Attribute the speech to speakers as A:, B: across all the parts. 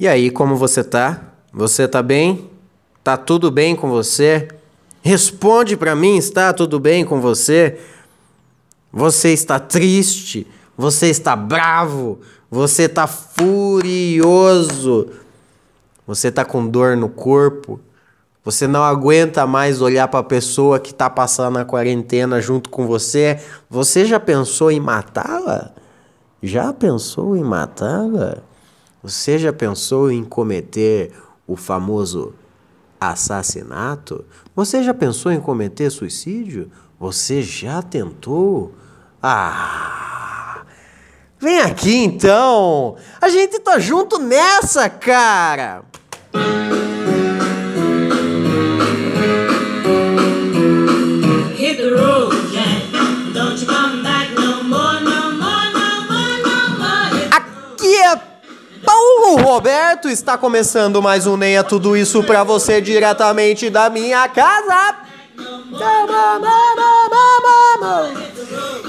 A: E aí, como você tá? Você tá bem? Tá tudo bem com você? Responde para mim, está tudo bem com você? Você está triste? Você está bravo? Você está furioso? Você está com dor no corpo? Você não aguenta mais olhar para a pessoa que está passando a quarentena junto com você? Você já pensou em matá-la? Já pensou em matá-la? Você já pensou em cometer o famoso assassinato? Você já pensou em cometer suicídio? Você já tentou? Ah! Vem aqui então! A gente tá junto nessa, cara! Paulo Roberto está começando mais um Neia Tudo Isso para você diretamente da minha casa.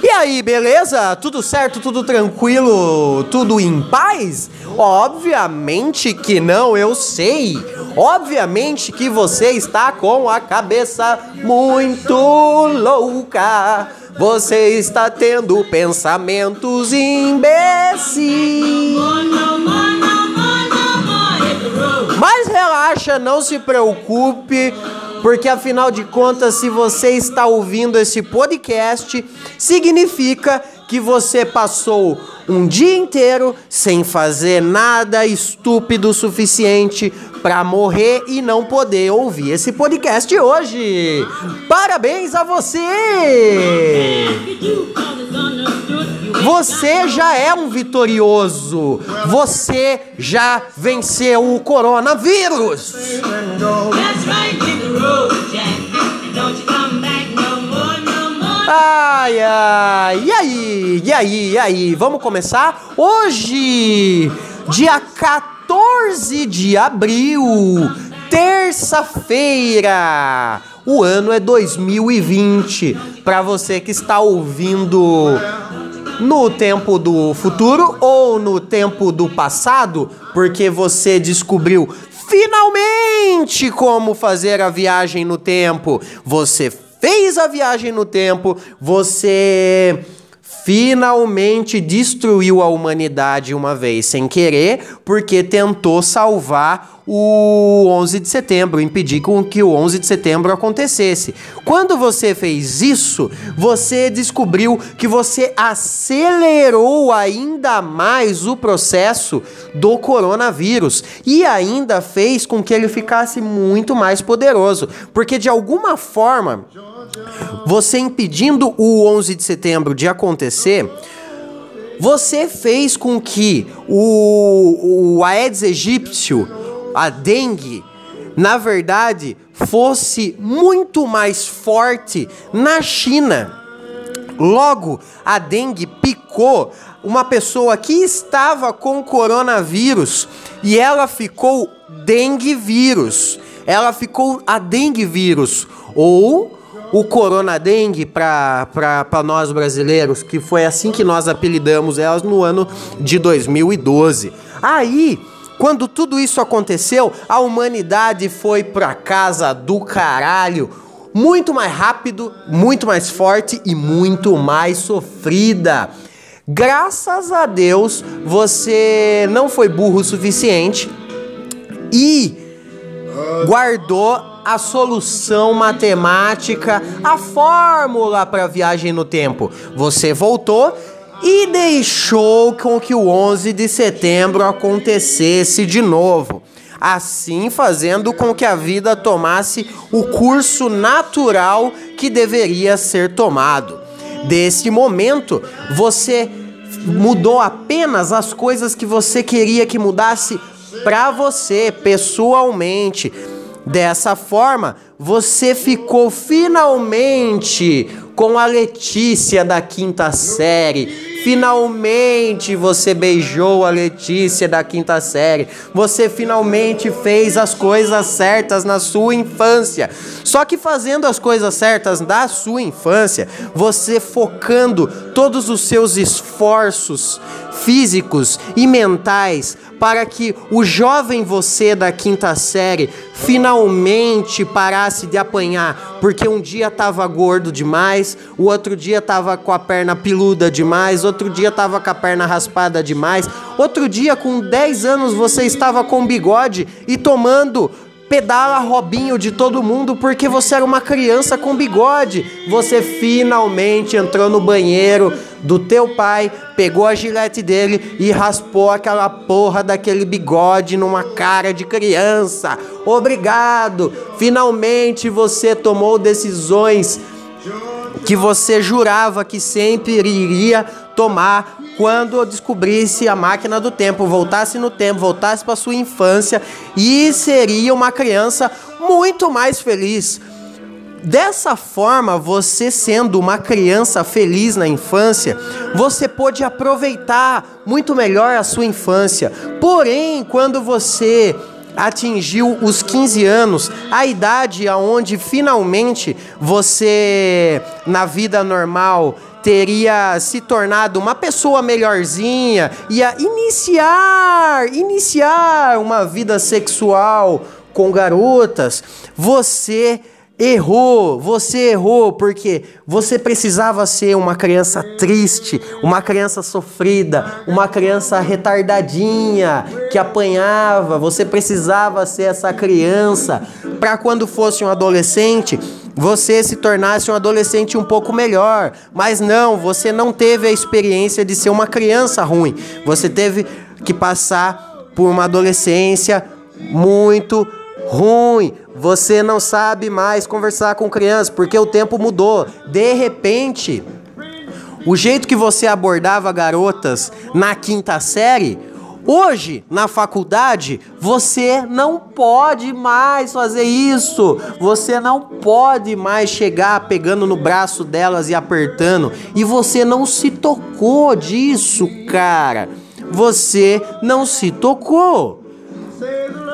A: E aí, beleza? Tudo certo? Tudo tranquilo? Tudo em paz? Obviamente que não, eu sei. Obviamente que você está com a cabeça muito louca. Você está tendo pensamentos imbecis. Mas relaxa, não se preocupe, porque afinal de contas, se você está ouvindo esse podcast, significa que você passou um dia inteiro sem fazer nada estúpido o suficiente para morrer e não poder ouvir esse podcast hoje. Parabéns a você! Você já é um vitorioso. Você já venceu o coronavírus. Ai, ai, e aí, e aí, e aí, vamos começar? Hoje, dia 14 de abril, terça-feira, o ano é 2020. Para você que está ouvindo no tempo do futuro ou no tempo do passado, porque você descobriu finalmente como fazer a viagem no tempo. Você fez a viagem no tempo, você finalmente destruiu a humanidade uma vez sem querer, porque tentou salvar o 11 de setembro, impedir com que o 11 de setembro acontecesse. Quando você fez isso, você descobriu que você acelerou ainda mais o processo do coronavírus e ainda fez com que ele ficasse muito mais poderoso, porque de alguma forma você impedindo o 11 de setembro de acontecer, você fez com que o, o Aedes aegypti, a dengue, na verdade, fosse muito mais forte na China. Logo, a dengue picou uma pessoa que estava com coronavírus e ela ficou dengue vírus. Ela ficou a dengue vírus ou o coronadengue para nós brasileiros, que foi assim que nós apelidamos elas no ano de 2012. Aí, quando tudo isso aconteceu, a humanidade foi pra casa do caralho. Muito mais rápido, muito mais forte e muito mais sofrida. Graças a Deus, você não foi burro o suficiente e guardou a solução matemática, a fórmula para viagem no tempo. Você voltou e deixou com que o 11 de setembro acontecesse de novo. Assim fazendo com que a vida tomasse o curso natural que deveria ser tomado. Desse momento, você mudou apenas as coisas que você queria que mudasse para você pessoalmente Dessa forma, você ficou finalmente com a Letícia da quinta série. Finalmente você beijou a Letícia da quinta série. Você finalmente fez as coisas certas na sua infância. Só que fazendo as coisas certas da sua infância, você focando todos os seus esforços físicos e mentais para que o jovem você da quinta série finalmente parasse de apanhar, porque um dia estava gordo demais, o outro dia estava com a perna peluda demais, outro dia estava com a perna raspada demais, outro dia com 10 anos você estava com bigode e tomando pedala Robinho de todo mundo porque você era uma criança com bigode. Você finalmente entrou no banheiro do teu pai, pegou a gilete dele e raspou aquela porra daquele bigode numa cara de criança. Obrigado! Finalmente você tomou decisões que você jurava que sempre iria tomar quando eu descobrisse a máquina do tempo, voltasse no tempo, voltasse para sua infância e seria uma criança muito mais feliz. Dessa forma, você sendo uma criança feliz na infância, você pôde aproveitar muito melhor a sua infância. Porém, quando você atingiu os 15 anos, a idade aonde finalmente você na vida normal teria se tornado uma pessoa melhorzinha, ia iniciar, iniciar uma vida sexual com garotas, você errou, você errou porque você precisava ser uma criança triste, uma criança sofrida, uma criança retardadinha que apanhava. Você precisava ser essa criança para quando fosse um adolescente você se tornasse um adolescente um pouco melhor. Mas não, você não teve a experiência de ser uma criança ruim. Você teve que passar por uma adolescência muito ruim. Você não sabe mais conversar com crianças porque o tempo mudou. De repente, o jeito que você abordava garotas na quinta série Hoje, na faculdade, você não pode mais fazer isso. Você não pode mais chegar pegando no braço delas e apertando. E você não se tocou disso, cara. Você não se tocou.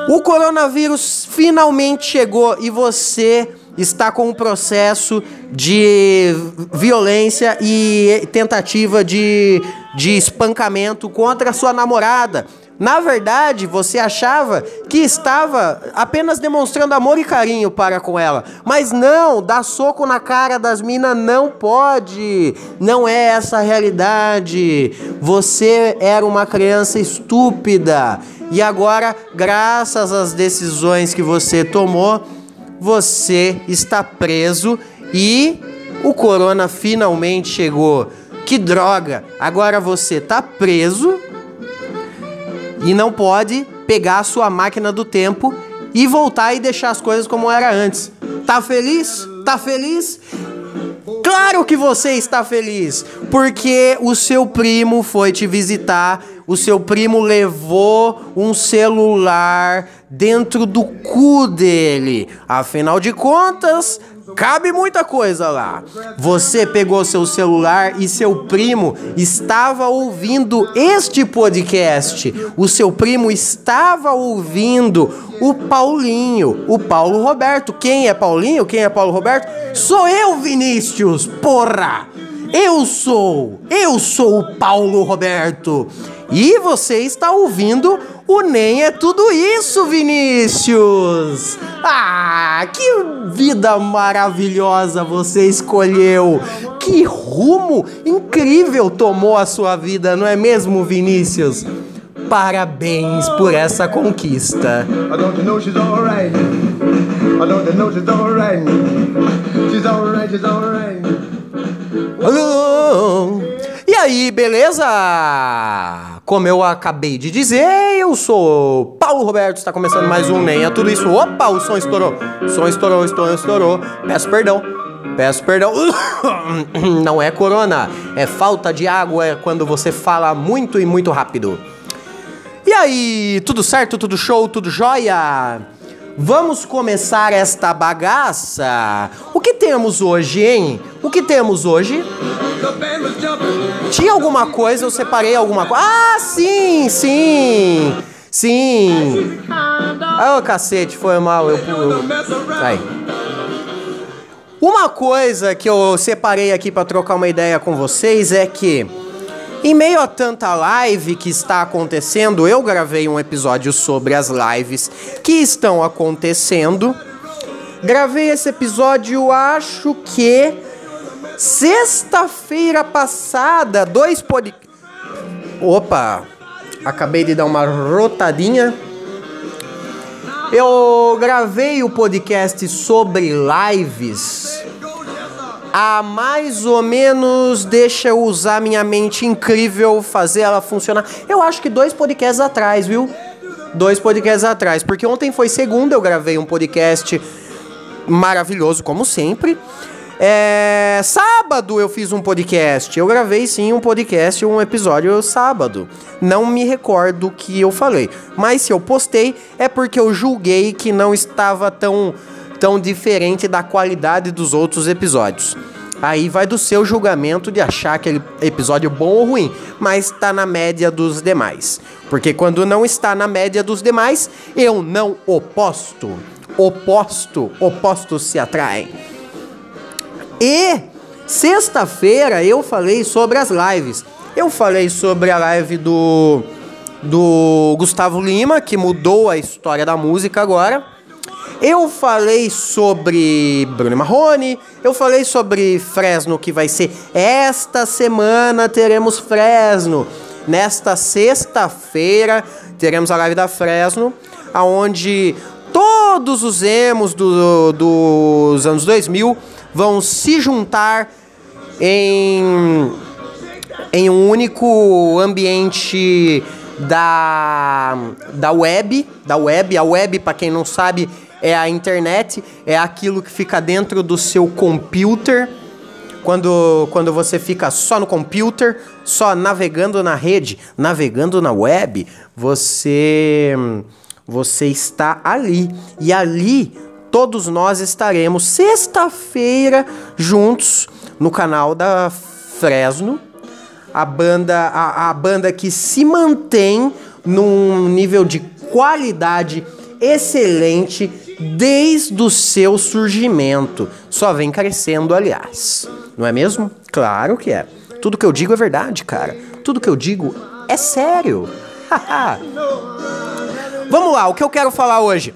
A: O coronavírus finalmente chegou e você está com um processo de violência e tentativa de, de espancamento contra sua namorada. Na verdade, você achava que estava apenas demonstrando amor e carinho para com ela. Mas não, dar soco na cara das minas não pode. Não é essa a realidade. Você era uma criança estúpida. E agora, graças às decisões que você tomou, você está preso e o corona finalmente chegou. Que droga! Agora você está preso e não pode pegar a sua máquina do tempo e voltar e deixar as coisas como era antes. Tá feliz? Tá feliz? Claro que você está feliz, porque o seu primo foi te visitar, o seu primo levou um celular dentro do cu dele. Afinal de contas, cabe muita coisa lá. Você pegou seu celular e seu primo estava ouvindo este podcast. O seu primo estava ouvindo o Paulinho, o Paulo Roberto. Quem é Paulinho? Quem é Paulo Roberto? Sou eu, Vinícius, porra! Eu sou, eu sou o Paulo Roberto. E você está ouvindo o Nem é Tudo Isso, Vinícius! Ah, que vida maravilhosa você escolheu! Que rumo incrível tomou a sua vida, não é mesmo, Vinícius? Parabéns por essa conquista. E aí, beleza? Como eu acabei de dizer, eu sou Paulo Roberto, está começando mais um Nem é Tudo Isso. Opa, o som estourou. O som estourou, estourou, estourou. Peço perdão. Peço perdão. Não é corona, é falta de água, é quando você fala muito e muito rápido. E aí, tudo certo? Tudo show? Tudo jóia? Vamos começar esta bagaça? O que temos hoje, hein? O que temos hoje? Tinha alguma coisa, eu separei alguma coisa. Ah, sim, sim! Sim! Ah, oh, cacete, foi mal. Eu. Aí. Uma coisa que eu separei aqui para trocar uma ideia com vocês é que Em meio a tanta live que está acontecendo, eu gravei um episódio sobre as lives que estão acontecendo. Gravei esse episódio, acho que sexta-feira passada, dois pod. Opa, acabei de dar uma rotadinha. Eu gravei o podcast sobre lives há mais ou menos, deixa eu usar minha mente incrível, fazer ela funcionar. Eu acho que dois podcasts atrás, viu? Dois podcasts atrás, porque ontem foi segunda, eu gravei um podcast maravilhoso, como sempre. É, sábado eu fiz um podcast. Eu gravei sim um podcast, um episódio sábado. Não me recordo o que eu falei. Mas se eu postei é porque eu julguei que não estava tão, tão diferente da qualidade dos outros episódios. Aí vai do seu julgamento de achar aquele episódio bom ou ruim, mas está na média dos demais. Porque quando não está na média dos demais, eu não oposto. Oposto, opostos se atraem. E sexta-feira eu falei sobre as lives. Eu falei sobre a live do, do Gustavo Lima, que mudou a história da música agora. Eu falei sobre Bruno Marrone, eu falei sobre Fresno, que vai ser esta semana teremos Fresno. Nesta sexta-feira teremos a live da Fresno, aonde todos os emos do, dos anos 2000 vão se juntar em, em um único ambiente da, da web, da web, a web para quem não sabe é a internet, é aquilo que fica dentro do seu computer. Quando, quando você fica só no computer, só navegando na rede, navegando na web, você você está ali. E ali todos nós estaremos sexta-feira juntos no canal da Fresno. A banda, a, a banda que se mantém num nível de qualidade excelente desde o seu surgimento. Só vem crescendo, aliás. Não é mesmo? Claro que é. Tudo que eu digo é verdade, cara. Tudo que eu digo é sério. Vamos lá, o que eu quero falar hoje?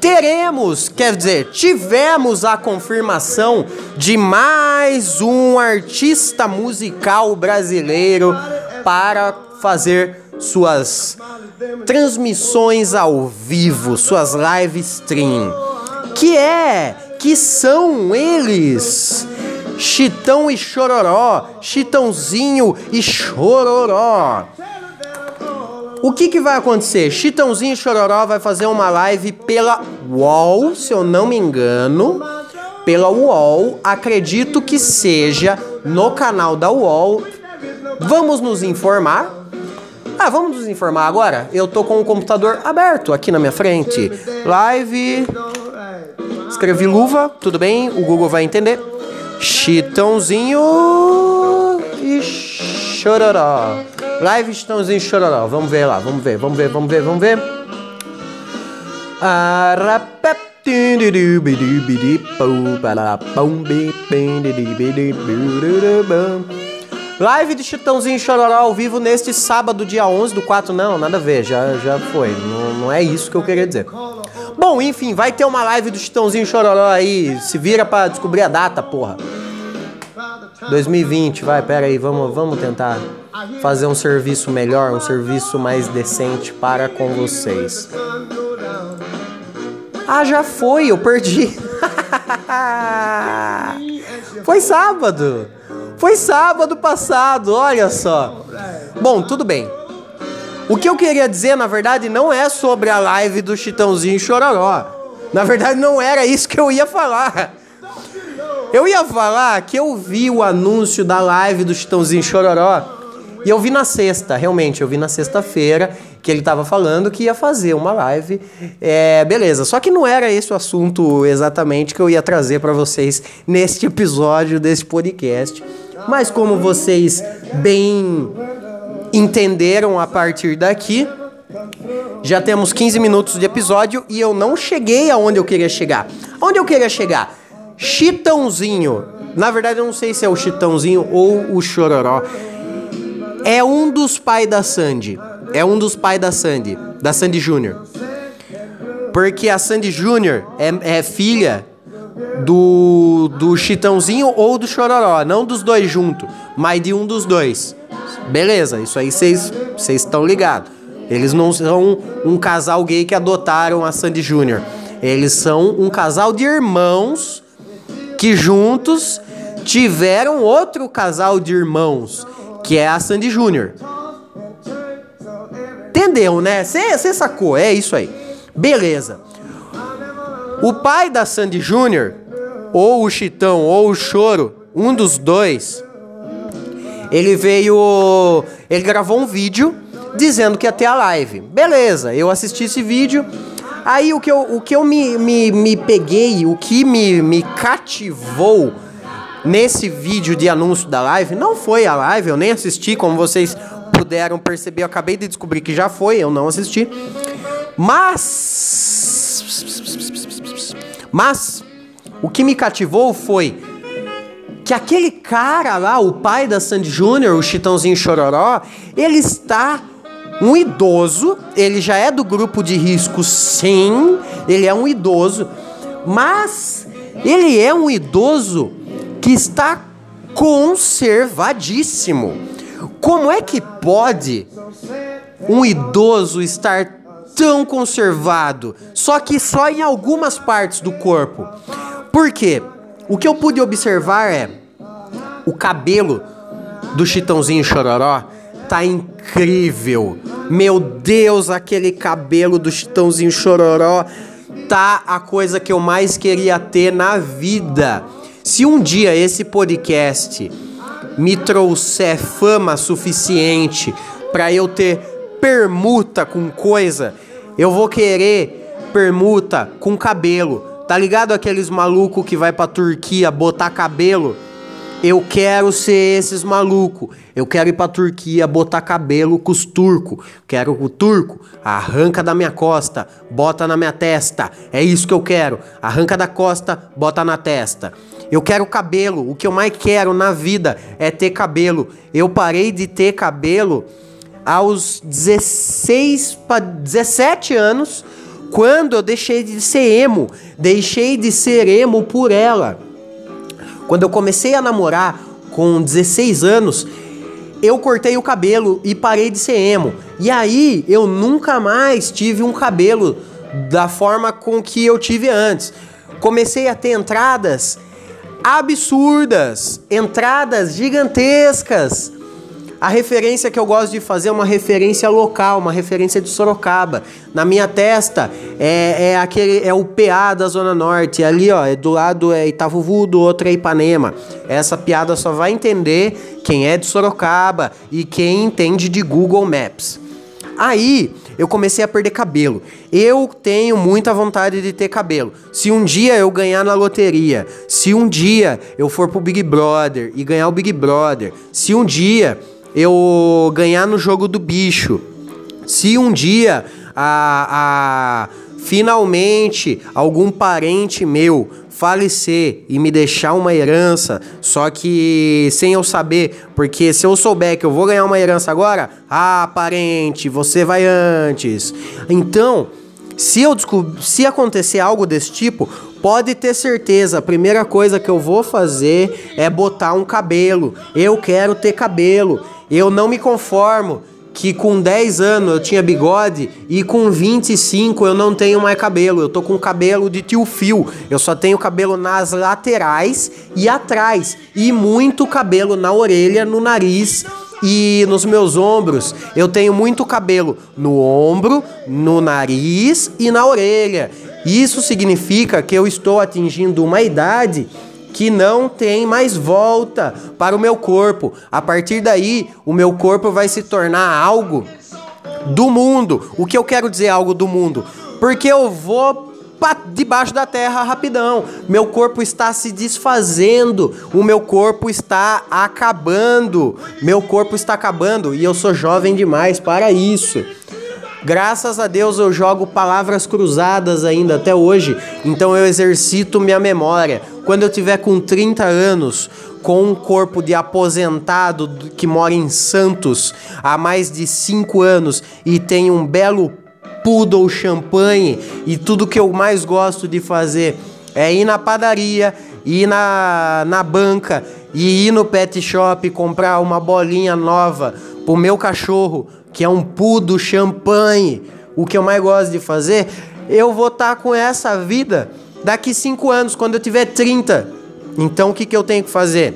A: Teremos, quer dizer, tivemos a confirmação de mais um artista musical brasileiro para fazer suas transmissões ao vivo, suas live stream. Que é, que são eles? Chitão e Chororó, Chitãozinho e Chororó. O que, que vai acontecer? Chitãozinho Chororó vai fazer uma live pela UOL, se eu não me engano. Pela UOL, acredito que seja no canal da UOL. Vamos nos informar. Ah, vamos nos informar agora? Eu tô com o computador aberto aqui na minha frente. Live. Escrevi luva, tudo bem? O Google vai entender. Chitãozinho e Chororó. Live Chitãozinho Chororó. Vamos ver lá, vamos ver, vamos ver, vamos ver, vamos ver. Live de Chitãozinho Chororó ao vivo neste sábado, dia 11 do 4. Não, nada a ver, já, já foi. Não, não é isso que eu queria dizer. Bom, enfim, vai ter uma live do Chitãozinho Chororó aí. Se vira pra descobrir a data, porra. 2020, vai, pera aí, vamos, vamos tentar fazer um serviço melhor, um serviço mais decente para com vocês. Ah, já foi, eu perdi. foi sábado. Foi sábado passado, olha só. Bom, tudo bem. O que eu queria dizer, na verdade, não é sobre a live do Chitãozinho Chororó. Na verdade, não era isso que eu ia falar. Eu ia falar que eu vi o anúncio da live do Chitãozinho Chororó e eu vi na sexta, realmente, eu vi na sexta-feira que ele estava falando que ia fazer uma live. É, beleza, só que não era esse o assunto exatamente que eu ia trazer para vocês neste episódio desse podcast. Mas como vocês bem entenderam a partir daqui, já temos 15 minutos de episódio e eu não cheguei aonde eu queria chegar. Onde eu queria chegar? Chitãozinho. Na verdade, eu não sei se é o Chitãozinho ou o Chororó. É um dos pais da Sandy. É um dos pais da Sandy, da Sandy Júnior. Porque a Sandy Júnior é, é filha do, do Chitãozinho ou do Chororó. Não dos dois juntos, mas de um dos dois. Beleza, isso aí vocês estão ligados. Eles não são um casal gay que adotaram a Sandy Júnior. Eles são um casal de irmãos que juntos tiveram outro casal de irmãos, que é a Sandy Júnior. Entendeu, né? Você sacou? É isso aí. Beleza. O pai da Sandy Júnior, ou o Chitão, ou o Choro, um dos dois, ele veio. Ele gravou um vídeo dizendo que ia ter a live. Beleza, eu assisti esse vídeo. Aí o que eu, o que eu me, me, me peguei, o que me, me cativou nesse vídeo de anúncio da live, não foi a live, eu nem assisti, como vocês puderam perceber, eu acabei de descobrir que já foi, eu não assisti. Mas. Mas. O que me cativou foi que aquele cara lá, o pai da Sandy Júnior, o Chitãozinho Chororó, ele está um idoso, ele já é do grupo de risco, sim, ele é um idoso, mas ele é um idoso que está conservadíssimo. Como é que pode um idoso estar tão conservado, só que só em algumas partes do corpo? Por quê? O que eu pude observar é o cabelo do Chitãozinho Chororó tá incrível. Meu Deus, aquele cabelo do Chitãozinho Chororó tá a coisa que eu mais queria ter na vida. Se um dia esse podcast me trouxer fama suficiente para eu ter permuta com coisa, eu vou querer permuta com cabelo. Tá ligado aqueles maluco que vai pra Turquia botar cabelo? Eu quero ser esses maluco. Eu quero ir pra Turquia botar cabelo com os turco. Quero o turco arranca da minha costa, bota na minha testa. É isso que eu quero. Arranca da costa, bota na testa. Eu quero cabelo. O que eu mais quero na vida é ter cabelo. Eu parei de ter cabelo aos 16 para 17 anos quando eu deixei de ser emo, deixei de ser emo por ela. Quando eu comecei a namorar com 16 anos, eu cortei o cabelo e parei de ser emo. E aí eu nunca mais tive um cabelo da forma com que eu tive antes. Comecei a ter entradas absurdas, entradas gigantescas a referência que eu gosto de fazer é uma referência local, uma referência de Sorocaba. Na minha testa é, é aquele é o PA da Zona Norte. Ali, ó, é do lado é Itavuvu, do outro é Ipanema. Essa piada só vai entender quem é de Sorocaba e quem entende de Google Maps. Aí eu comecei a perder cabelo. Eu tenho muita vontade de ter cabelo. Se um dia eu ganhar na loteria, se um dia eu for pro Big Brother e ganhar o Big Brother, se um dia eu ganhar no jogo do bicho, se um dia a, a finalmente algum parente meu falecer e me deixar uma herança, só que sem eu saber, porque se eu souber que eu vou ganhar uma herança agora, ah, parente, você vai antes. Então, se eu se acontecer algo desse tipo, pode ter certeza, a primeira coisa que eu vou fazer é botar um cabelo. Eu quero ter cabelo. Eu não me conformo que com 10 anos eu tinha bigode e com 25 eu não tenho mais cabelo. Eu tô com cabelo de tio fio. Eu só tenho cabelo nas laterais e atrás e muito cabelo na orelha, no nariz e nos meus ombros. Eu tenho muito cabelo no ombro, no nariz e na orelha. Isso significa que eu estou atingindo uma idade que não tem mais volta para o meu corpo. A partir daí, o meu corpo vai se tornar algo do mundo. O que eu quero dizer algo do mundo? Porque eu vou debaixo da terra rapidão. Meu corpo está se desfazendo, o meu corpo está acabando. Meu corpo está acabando e eu sou jovem demais para isso. Graças a Deus eu jogo palavras cruzadas ainda até hoje, então eu exercito minha memória. Quando eu tiver com 30 anos, com um corpo de aposentado que mora em Santos há mais de cinco anos e tem um belo poodle champanhe e tudo que eu mais gosto de fazer é ir na padaria, ir na, na banca e ir no pet shop comprar uma bolinha nova pro meu cachorro, que é um poodle champanhe, o que eu mais gosto de fazer, eu vou estar tá com essa vida daqui cinco anos, quando eu tiver 30. Então o que, que eu tenho que fazer?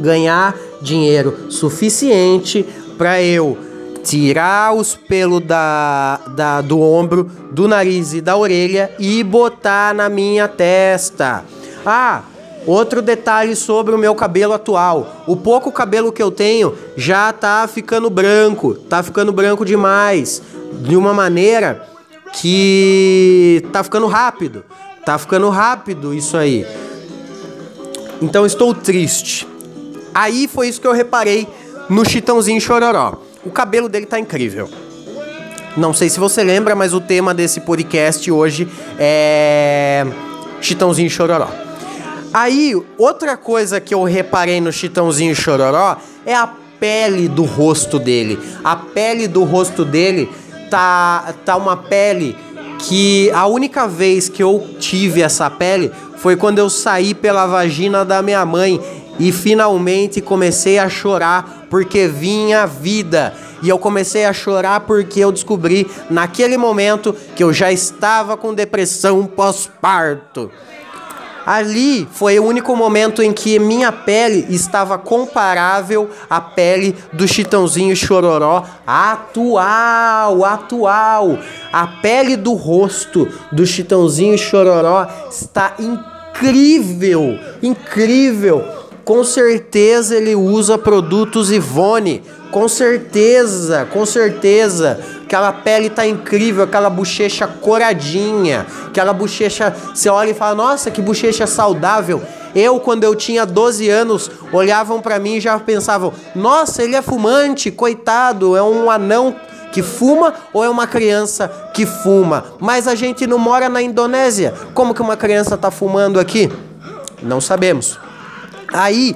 A: Ganhar dinheiro suficiente para eu tirar os pelos da, da, do ombro, do nariz e da orelha e botar na minha testa. Ah, outro detalhe sobre o meu cabelo atual. O pouco cabelo que eu tenho já tá ficando branco, tá ficando branco demais, de uma maneira que tá ficando rápido. Tá ficando rápido isso aí. Então estou triste. Aí foi isso que eu reparei no Chitãozinho Chororó. O cabelo dele tá incrível. Não sei se você lembra, mas o tema desse podcast hoje é Chitãozinho Chororó. Aí, outra coisa que eu reparei no Chitãozinho Chororó é a pele do rosto dele. A pele do rosto dele tá, tá uma pele que a única vez que eu tive essa pele foi quando eu saí pela vagina da minha mãe e finalmente comecei a chorar porque vinha vida. E eu comecei a chorar porque eu descobri naquele momento que eu já estava com depressão pós-parto. Ali foi o único momento em que minha pele estava comparável à pele do Chitãozinho Chororó atual, atual. A pele do rosto do Chitãozinho Chororó está incrível, incrível com certeza ele usa produtos Ivone. Com certeza, com certeza. Aquela pele tá incrível, aquela bochecha coradinha, aquela bochecha, você olha e fala: "Nossa, que bochecha saudável". Eu, quando eu tinha 12 anos, olhavam para mim e já pensavam: "Nossa, ele é fumante, coitado, é um anão que fuma ou é uma criança que fuma?". Mas a gente não mora na Indonésia. Como que uma criança tá fumando aqui? Não sabemos. Aí,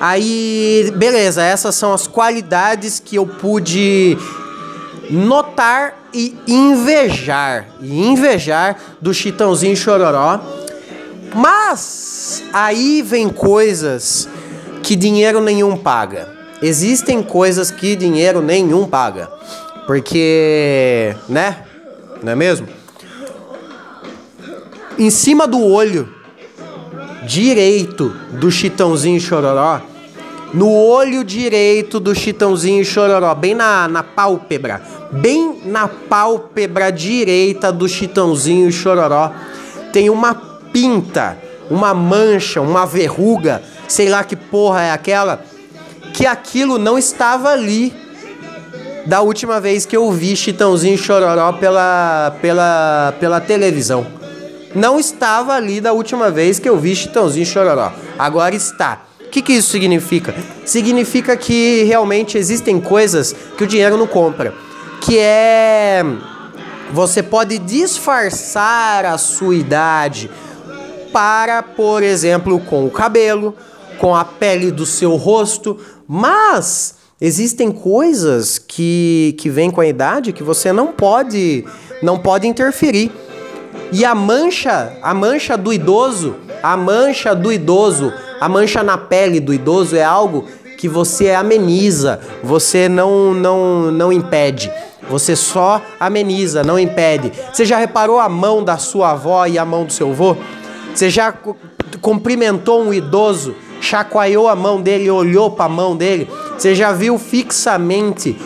A: aí, beleza, essas são as qualidades que eu pude notar e invejar, e invejar do Chitãozinho Chororó. Mas aí vem coisas que dinheiro nenhum paga. Existem coisas que dinheiro nenhum paga. Porque, né? Não é mesmo? Em cima do olho direito do Chitãozinho Chororó, no olho direito do Chitãozinho Chororó, bem na, na pálpebra, bem na pálpebra direita do Chitãozinho Chororó, tem uma pinta, uma mancha, uma verruga, sei lá que porra é aquela, que aquilo não estava ali da última vez que eu vi Chitãozinho Chororó pela, pela, pela televisão não estava ali da última vez que eu vi Chitãozinho Chororó. Agora está. Que, que isso significa? Significa que realmente existem coisas que o dinheiro não compra. Que é. Você pode disfarçar a sua idade para, por exemplo, com o cabelo, com a pele do seu rosto, mas existem coisas que, que vêm com a idade que você não pode não pode interferir. E a mancha, a mancha do idoso, a mancha do idoso, a mancha na pele do idoso é algo que você ameniza, você não não não impede. Você só ameniza, não impede. Você já reparou a mão da sua avó e a mão do seu avô? Você já cumprimentou um idoso, chacoalhou a mão dele, olhou para a mão dele? Você já viu fixamente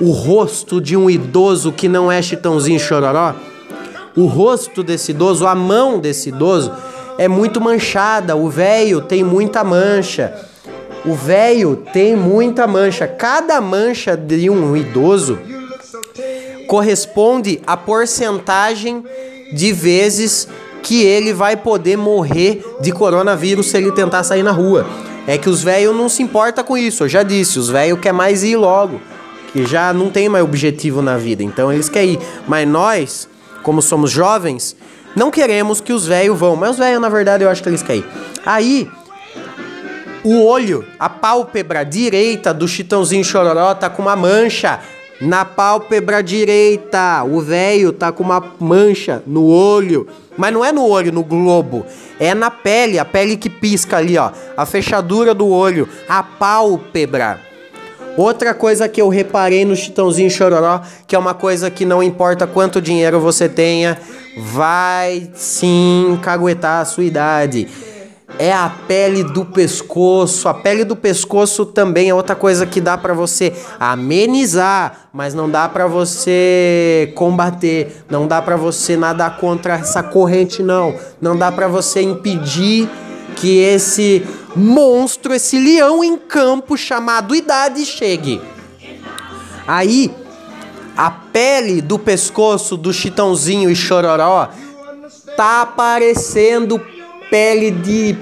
A: o rosto de um idoso que não é chitãozinho chororó? O rosto desse idoso, a mão desse idoso é muito manchada. O velho tem muita mancha. O velho tem muita mancha. Cada mancha de um idoso corresponde à porcentagem de vezes que ele vai poder morrer de coronavírus se ele tentar sair na rua. É que os velhos não se importa com isso, eu já disse, os velhos quer mais ir logo, que já não tem mais objetivo na vida, então eles querem ir. Mas nós, como somos jovens, não queremos que os velhos vão. Mas os velhos, na verdade, eu acho que eles querem. Aí, O olho, a pálpebra direita do Chitãozinho Chororó tá com uma mancha na pálpebra direita. O velho tá com uma mancha no olho. Mas não é no olho, no globo. É na pele, a pele que pisca ali, ó. A fechadura do olho, a pálpebra. Outra coisa que eu reparei no Chitãozinho Chororó, que é uma coisa que não importa quanto dinheiro você tenha, vai sim caguetar a sua idade é a pele do pescoço. A pele do pescoço também é outra coisa que dá para você amenizar, mas não dá para você combater, não dá para você nadar contra essa corrente não. Não dá para você impedir que esse monstro, esse leão em campo chamado idade chegue. Aí a pele do pescoço do Chitãozinho e Chororó tá aparecendo pele de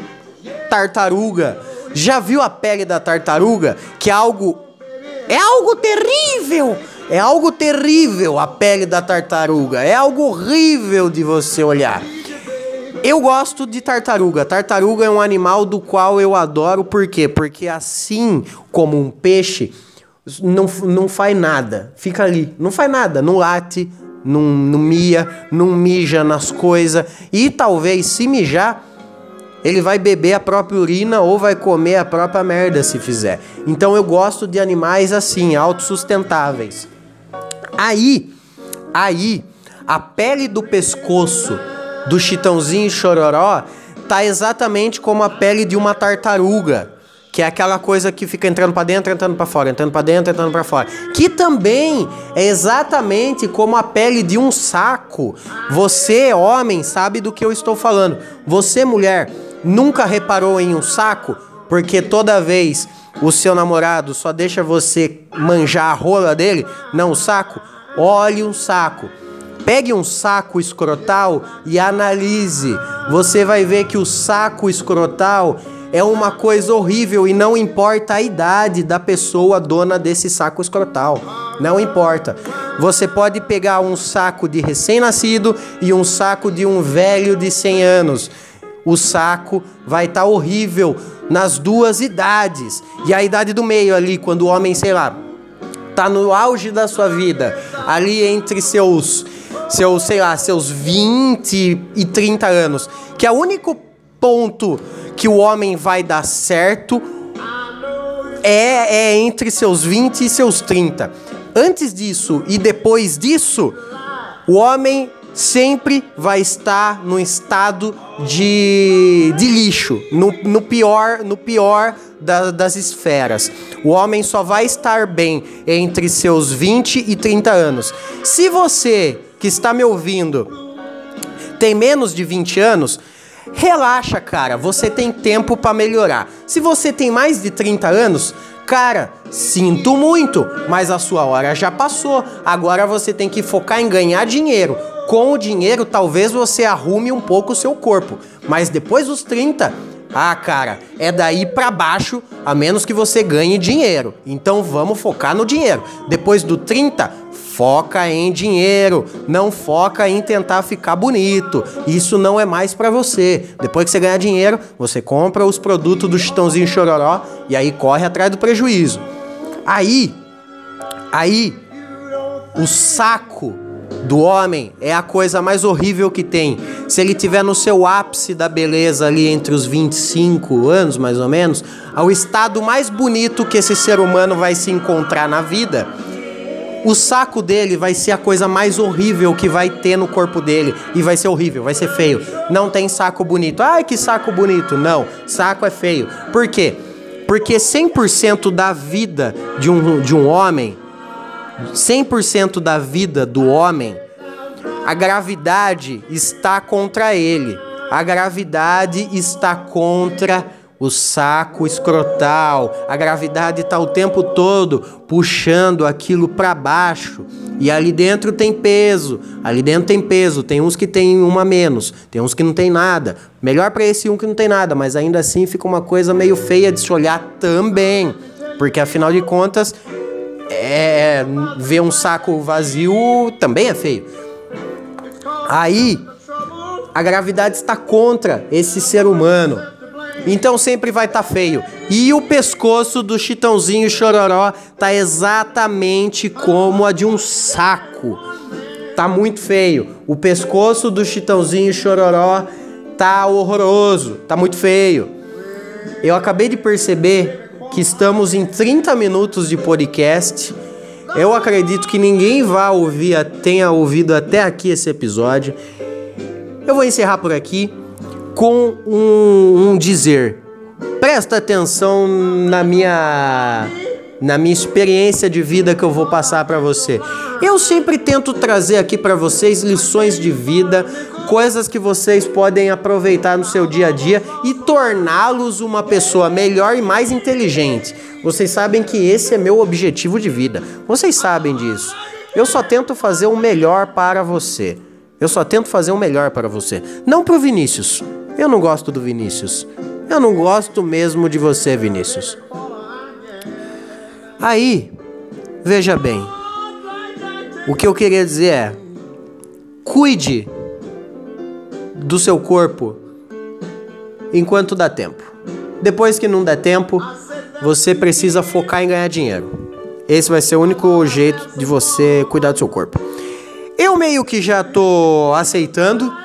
A: tartaruga. Já viu a pele da tartaruga? Que é algo. É algo terrível! É algo terrível a pele da tartaruga. É algo horrível de você olhar. Eu gosto de tartaruga. Tartaruga é um animal do qual eu adoro, por quê? Porque assim como um peixe, não, não faz nada. Fica ali, não faz nada, não late, não, não mia, não mija nas coisas. E talvez se mijar, ele vai beber a própria urina ou vai comer a própria merda se fizer. Então eu gosto de animais assim, autossustentáveis. Aí, aí, a pele do pescoço do chitãozinho chororó tá exatamente como a pele de uma tartaruga, que é aquela coisa que fica entrando para dentro, entrando para fora, entrando para dentro, entrando para fora, que também é exatamente como a pele de um saco. Você, homem, sabe do que eu estou falando. Você, mulher, Nunca reparou em um saco? Porque toda vez o seu namorado só deixa você manjar a rola dele? Não o saco? Olhe um saco. Pegue um saco escrotal e analise. Você vai ver que o saco escrotal é uma coisa horrível e não importa a idade da pessoa dona desse saco escrotal. Não importa. Você pode pegar um saco de recém-nascido e um saco de um velho de 100 anos o saco vai estar tá horrível nas duas idades. E a idade do meio ali, quando o homem, sei lá, tá no auge da sua vida, ali entre seus seus, sei lá, seus 20 e 30 anos, que é o único ponto que o homem vai dar certo é, é entre seus 20 e seus 30. Antes disso e depois disso, o homem sempre vai estar no estado de, de lixo, no, no pior, no pior da, das esferas. O homem só vai estar bem entre seus 20 e 30 anos. Se você que está me ouvindo tem menos de 20 anos, relaxa, cara, você tem tempo para melhorar. Se você tem mais de 30 anos, Cara, sinto muito, mas a sua hora já passou. Agora você tem que focar em ganhar dinheiro. Com o dinheiro, talvez você arrume um pouco o seu corpo, mas depois dos 30, ah, cara, é daí para baixo, a menos que você ganhe dinheiro. Então vamos focar no dinheiro. Depois do 30, foca em dinheiro, não foca em tentar ficar bonito. Isso não é mais para você. Depois que você ganhar dinheiro, você compra os produtos do Chitãozinho Chororó e aí corre atrás do prejuízo. Aí, aí, o saco do homem é a coisa mais horrível que tem. Se ele tiver no seu ápice da beleza ali entre os 25 anos, mais ou menos, ao estado mais bonito que esse ser humano vai se encontrar na vida, o saco dele vai ser a coisa mais horrível que vai ter no corpo dele e vai ser horrível, vai ser feio. Não tem saco bonito. Ai, que saco bonito. Não, saco é feio. Por quê? Porque 100% da vida de um, de um homem 100% da vida do homem, a gravidade está contra ele. A gravidade está contra o saco escrotal. A gravidade está o tempo todo puxando aquilo para baixo. E ali dentro tem peso. Ali dentro tem peso. Tem uns que tem uma menos, tem uns que não tem nada. Melhor para esse um que não tem nada, mas ainda assim fica uma coisa meio feia de se olhar também. Porque afinal de contas, é, ver um saco vazio também é feio. Aí, a gravidade está contra esse ser humano. Então sempre vai estar tá feio. E o pescoço do Chitãozinho Chororó tá exatamente como a de um saco. Tá muito feio. O pescoço do Chitãozinho Chororó tá horroroso, tá muito feio. Eu acabei de perceber que estamos em 30 minutos de podcast. Eu acredito que ninguém vá ouvir, tenha ouvido até aqui esse episódio. Eu vou encerrar por aqui com um, um dizer. Presta atenção na minha na minha experiência de vida que eu vou passar para você. Eu sempre tento trazer aqui para vocês lições de vida, coisas que vocês podem aproveitar no seu dia a dia e torná-los uma pessoa melhor e mais inteligente. Vocês sabem que esse é meu objetivo de vida. Vocês sabem disso. Eu só tento fazer o melhor para você. Eu só tento fazer o melhor para você. Não pro Vinícius. Eu não gosto do Vinícius. Eu não gosto mesmo de você, Vinícius. Aí, veja bem. O que eu queria dizer é: cuide do seu corpo enquanto dá tempo. Depois que não der tempo, você precisa focar em ganhar dinheiro. Esse vai ser o único jeito de você cuidar do seu corpo. Eu meio que já tô aceitando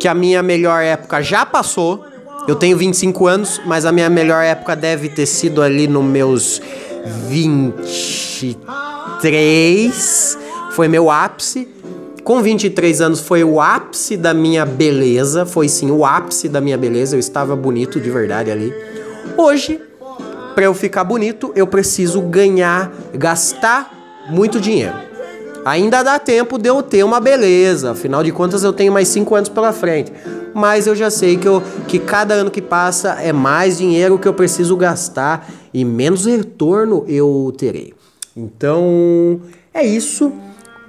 A: que a minha melhor época já passou. Eu tenho 25 anos, mas a minha melhor época deve ter sido ali nos meus 23. Foi meu ápice. Com 23 anos foi o ápice da minha beleza. Foi sim o ápice da minha beleza. Eu estava bonito de verdade ali. Hoje, para eu ficar bonito, eu preciso ganhar, gastar muito dinheiro. Ainda dá tempo de eu ter uma beleza, afinal de contas eu tenho mais 5 anos pela frente. Mas eu já sei que, eu, que cada ano que passa é mais dinheiro que eu preciso gastar e menos retorno eu terei. Então é isso.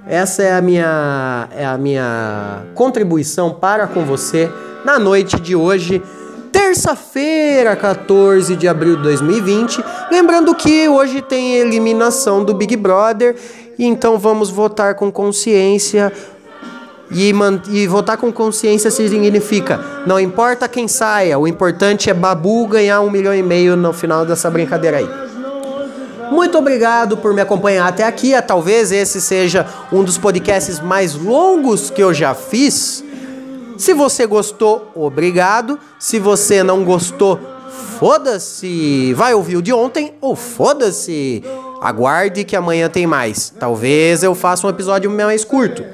A: Essa é a minha, é a minha contribuição para com você na noite de hoje terça-feira, 14 de abril de 2020. Lembrando que hoje tem eliminação do Big Brother então vamos votar com consciência. E, e, votar com consciência significa não importa quem saia, o importante é Babu ganhar um milhão e meio no final dessa brincadeira aí. Muito obrigado por me acompanhar até aqui. Talvez esse seja um dos podcasts mais longos que eu já fiz. Se você gostou, obrigado. Se você não gostou, foda-se. Vai ouvir o de ontem ou foda-se. Aguarde que amanhã tem mais. Talvez eu faça um episódio mais curto.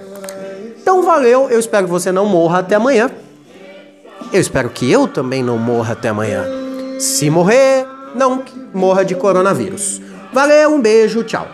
A: Então valeu, eu espero que você não morra até amanhã. Eu espero que eu também não morra até amanhã. Se morrer, não morra de coronavírus. Valeu, um beijo, tchau.